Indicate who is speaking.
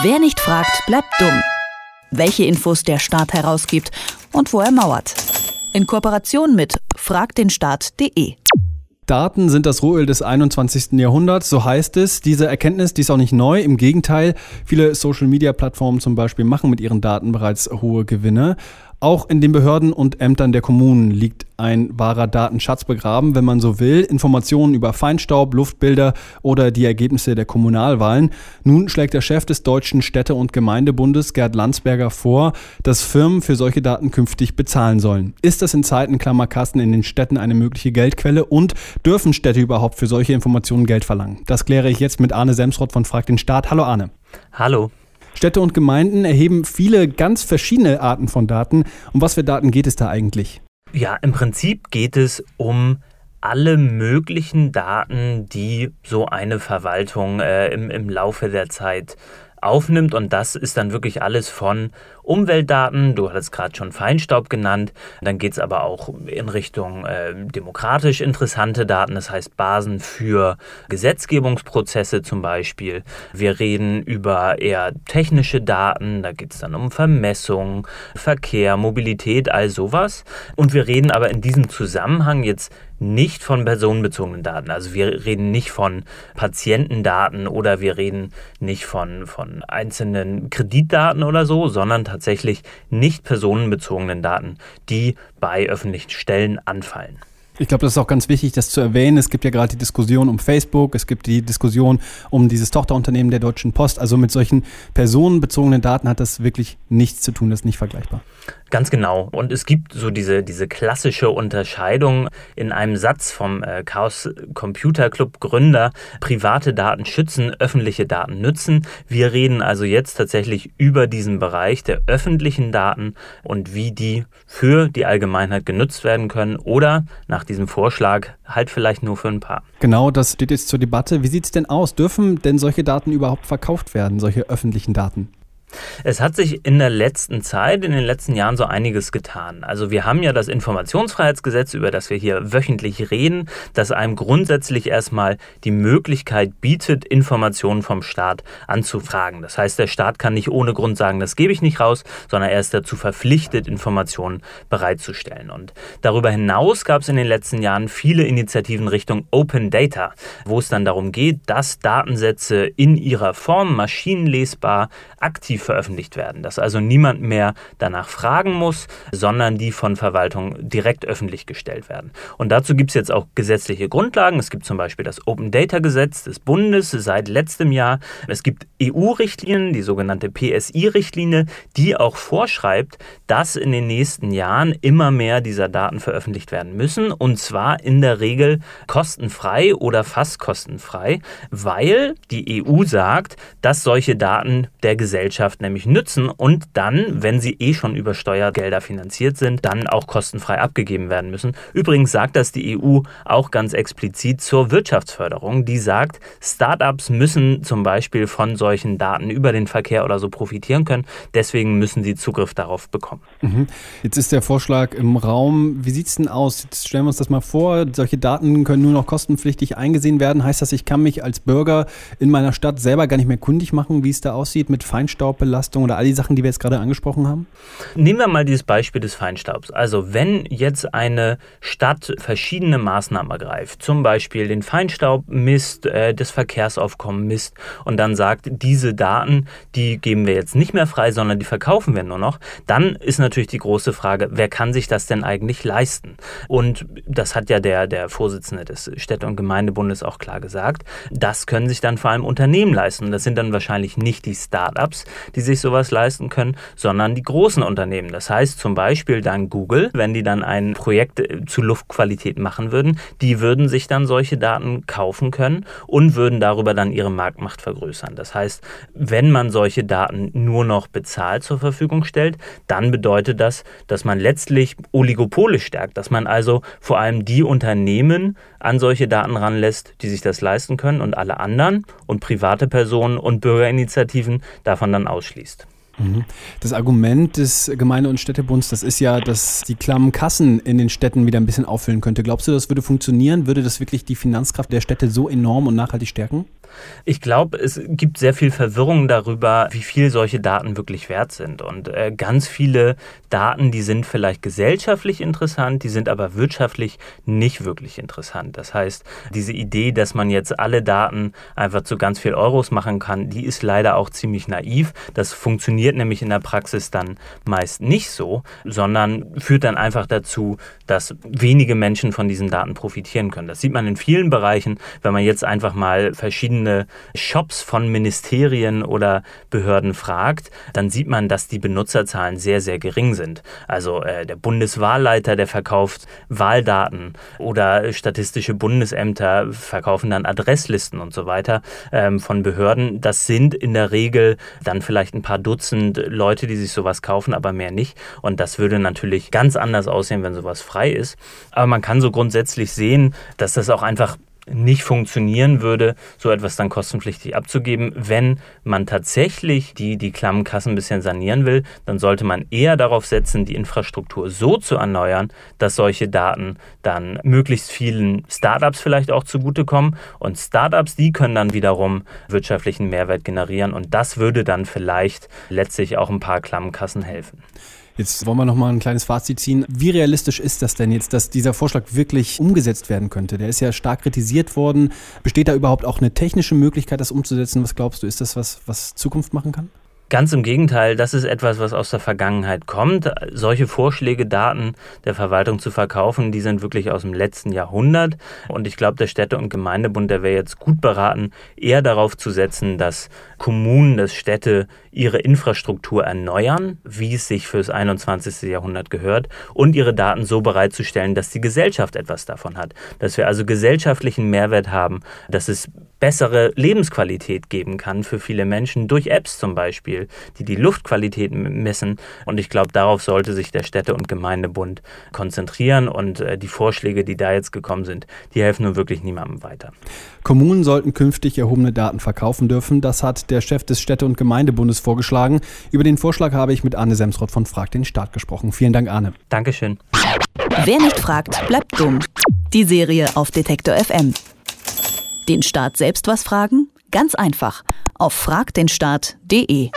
Speaker 1: Wer nicht fragt, bleibt dumm. Welche Infos der Staat herausgibt und wo er mauert. In Kooperation mit fragdenstaat.de.
Speaker 2: Daten sind das Rohöl des 21. Jahrhunderts, so heißt es. Diese Erkenntnis, die ist auch nicht neu. Im Gegenteil, viele Social-Media-Plattformen zum Beispiel machen mit ihren Daten bereits hohe Gewinne. Auch in den Behörden und Ämtern der Kommunen liegt ein wahrer Datenschatz begraben, wenn man so will. Informationen über Feinstaub, Luftbilder oder die Ergebnisse der Kommunalwahlen. Nun schlägt der Chef des Deutschen Städte- und Gemeindebundes, Gerd Landsberger, vor, dass Firmen für solche Daten künftig bezahlen sollen. Ist das in Zeiten Klammerkasten in den Städten eine mögliche Geldquelle und dürfen Städte überhaupt für solche Informationen Geld verlangen? Das kläre ich jetzt mit Arne Semsrott von Frag den Staat. Hallo Arne.
Speaker 3: Hallo.
Speaker 2: Städte und Gemeinden erheben viele ganz verschiedene Arten von Daten. Um was für Daten geht es da eigentlich?
Speaker 3: Ja, im Prinzip geht es um alle möglichen Daten, die so eine Verwaltung äh, im, im Laufe der Zeit aufnimmt. Und das ist dann wirklich alles von Umweltdaten, du hattest gerade schon Feinstaub genannt, dann geht es aber auch in Richtung äh, demokratisch interessante Daten, das heißt Basen für Gesetzgebungsprozesse zum Beispiel. Wir reden über eher technische Daten, da geht es dann um Vermessung, Verkehr, Mobilität, all sowas. Und wir reden aber in diesem Zusammenhang jetzt nicht von personenbezogenen Daten. Also wir reden nicht von Patientendaten oder wir reden nicht von, von einzelnen Kreditdaten oder so, sondern tatsächlich nicht personenbezogenen Daten, die bei öffentlichen Stellen anfallen.
Speaker 2: Ich glaube, das ist auch ganz wichtig, das zu erwähnen. Es gibt ja gerade die Diskussion um Facebook, es gibt die Diskussion um dieses Tochterunternehmen der Deutschen Post. Also mit solchen personenbezogenen Daten hat das wirklich nichts zu tun, das ist nicht vergleichbar.
Speaker 3: Ganz genau. Und es gibt so diese, diese klassische Unterscheidung in einem Satz vom äh, Chaos Computer Club Gründer, private Daten schützen, öffentliche Daten nützen. Wir reden also jetzt tatsächlich über diesen Bereich der öffentlichen Daten und wie die für die Allgemeinheit genutzt werden können oder nach diesem Vorschlag halt vielleicht nur für ein paar.
Speaker 2: Genau, das steht jetzt zur Debatte. Wie sieht es denn aus? Dürfen denn solche Daten überhaupt verkauft werden, solche öffentlichen Daten?
Speaker 3: Es hat sich in der letzten Zeit, in den letzten Jahren so einiges getan. Also wir haben ja das Informationsfreiheitsgesetz, über das wir hier wöchentlich reden, das einem grundsätzlich erstmal die Möglichkeit bietet, Informationen vom Staat anzufragen. Das heißt, der Staat kann nicht ohne Grund sagen, das gebe ich nicht raus, sondern er ist dazu verpflichtet, Informationen bereitzustellen. Und darüber hinaus gab es in den letzten Jahren viele Initiativen Richtung Open Data, wo es dann darum geht, dass Datensätze in ihrer Form maschinenlesbar aktiv veröffentlicht werden, dass also niemand mehr danach fragen muss, sondern die von Verwaltung direkt öffentlich gestellt werden. Und dazu gibt es jetzt auch gesetzliche Grundlagen. Es gibt zum Beispiel das Open Data Gesetz des Bundes seit letztem Jahr. Es gibt EU-Richtlinien, die sogenannte PSI-Richtlinie, die auch vorschreibt, dass in den nächsten Jahren immer mehr dieser Daten veröffentlicht werden müssen und zwar in der Regel kostenfrei oder fast kostenfrei, weil die EU sagt, dass solche Daten der Gesellschaft Gesellschaft nämlich nützen und dann, wenn sie eh schon über Steuergelder finanziert sind, dann auch kostenfrei abgegeben werden müssen. Übrigens sagt das die EU auch ganz explizit zur Wirtschaftsförderung. Die sagt, Startups müssen zum Beispiel von solchen Daten über den Verkehr oder so profitieren können. Deswegen müssen sie Zugriff darauf bekommen.
Speaker 2: Mhm. Jetzt ist der Vorschlag im Raum. Wie sieht es denn aus? Jetzt stellen wir uns das mal vor. Solche Daten können nur noch kostenpflichtig eingesehen werden. Heißt das, ich kann mich als Bürger in meiner Stadt selber gar nicht mehr kundig machen, wie es da aussieht mit Feinstaub? Feinstaubbelastung oder all die Sachen, die wir jetzt gerade angesprochen haben?
Speaker 3: Nehmen wir mal dieses Beispiel des Feinstaubs. Also wenn jetzt eine Stadt verschiedene Maßnahmen ergreift, zum Beispiel den Feinstaub misst, äh, das Verkehrsaufkommen misst und dann sagt, diese Daten, die geben wir jetzt nicht mehr frei, sondern die verkaufen wir nur noch, dann ist natürlich die große Frage, wer kann sich das denn eigentlich leisten? Und das hat ja der, der Vorsitzende des Städte- und Gemeindebundes auch klar gesagt. Das können sich dann vor allem Unternehmen leisten. Das sind dann wahrscheinlich nicht die Startups, die sich sowas leisten können, sondern die großen Unternehmen. Das heißt zum Beispiel dann Google, wenn die dann ein Projekt äh, zu Luftqualität machen würden, die würden sich dann solche Daten kaufen können und würden darüber dann ihre Marktmacht vergrößern. Das heißt, wenn man solche Daten nur noch bezahlt zur Verfügung stellt, dann bedeutet das, dass man letztlich Oligopole stärkt, dass man also vor allem die Unternehmen an solche Daten ranlässt, die sich das leisten können und alle anderen und private Personen und Bürgerinitiativen davon dann ausschließt.
Speaker 2: Mhm. Das Argument des Gemeinde- und Städtebunds, das ist ja, dass die klammen Kassen in den Städten wieder ein bisschen auffüllen könnte. Glaubst du, das würde funktionieren? Würde das wirklich die Finanzkraft der Städte so enorm und nachhaltig stärken?
Speaker 3: Ich glaube, es gibt sehr viel Verwirrung darüber, wie viel solche Daten wirklich wert sind. Und äh, ganz viele Daten, die sind vielleicht gesellschaftlich interessant, die sind aber wirtschaftlich nicht wirklich interessant. Das heißt, diese Idee, dass man jetzt alle Daten einfach zu ganz viel Euros machen kann, die ist leider auch ziemlich naiv. Das funktioniert nämlich in der Praxis dann meist nicht so, sondern führt dann einfach dazu, dass wenige Menschen von diesen Daten profitieren können. Das sieht man in vielen Bereichen, wenn man jetzt einfach mal verschiedene Shops von Ministerien oder Behörden fragt, dann sieht man, dass die Benutzerzahlen sehr, sehr gering sind. Also äh, der Bundeswahlleiter, der verkauft Wahldaten oder statistische Bundesämter verkaufen dann Adresslisten und so weiter ähm, von Behörden. Das sind in der Regel dann vielleicht ein paar Dutzend Leute, die sich sowas kaufen, aber mehr nicht. Und das würde natürlich ganz anders aussehen, wenn sowas frei ist. Aber man kann so grundsätzlich sehen, dass das auch einfach nicht funktionieren würde, so etwas dann kostenpflichtig abzugeben. Wenn man tatsächlich die, die klammen Kassen ein bisschen sanieren will, dann sollte man eher darauf setzen, die Infrastruktur so zu erneuern, dass solche Daten dann möglichst vielen Startups vielleicht auch zugutekommen. Und Startups, die können dann wiederum wirtschaftlichen Mehrwert generieren. Und das würde dann vielleicht letztlich auch ein paar klammen Kassen helfen.
Speaker 2: Jetzt wollen wir noch mal ein kleines Fazit ziehen. Wie realistisch ist das denn jetzt, dass dieser Vorschlag wirklich umgesetzt werden könnte? Der ist ja stark kritisiert worden. Besteht da überhaupt auch eine technische Möglichkeit, das umzusetzen? Was glaubst du, ist das was, was Zukunft machen kann?
Speaker 3: Ganz im Gegenteil, das ist etwas, was aus der Vergangenheit kommt. Solche Vorschläge, Daten der Verwaltung zu verkaufen, die sind wirklich aus dem letzten Jahrhundert. Und ich glaube, der Städte- und Gemeindebund, der wäre jetzt gut beraten, eher darauf zu setzen, dass Kommunen, dass Städte ihre Infrastruktur erneuern, wie es sich fürs 21. Jahrhundert gehört, und ihre Daten so bereitzustellen, dass die Gesellschaft etwas davon hat. Dass wir also gesellschaftlichen Mehrwert haben, dass es bessere Lebensqualität geben kann für viele Menschen durch Apps zum Beispiel, die die Luftqualität messen. Und ich glaube, darauf sollte sich der Städte- und Gemeindebund konzentrieren. Und äh, die Vorschläge, die da jetzt gekommen sind, die helfen nun wirklich niemandem weiter.
Speaker 2: Kommunen sollten künftig erhobene Daten verkaufen dürfen. Das hat der Chef des Städte- und Gemeindebundes vorgeschlagen. Über den Vorschlag habe ich mit Arne Semsrott von Frag den Staat gesprochen. Vielen Dank, Arne.
Speaker 3: Dankeschön.
Speaker 1: Wer nicht fragt, bleibt dumm. Die Serie auf Detektor FM. Den Staat selbst was fragen? Ganz einfach. Auf fragdenstaat.de.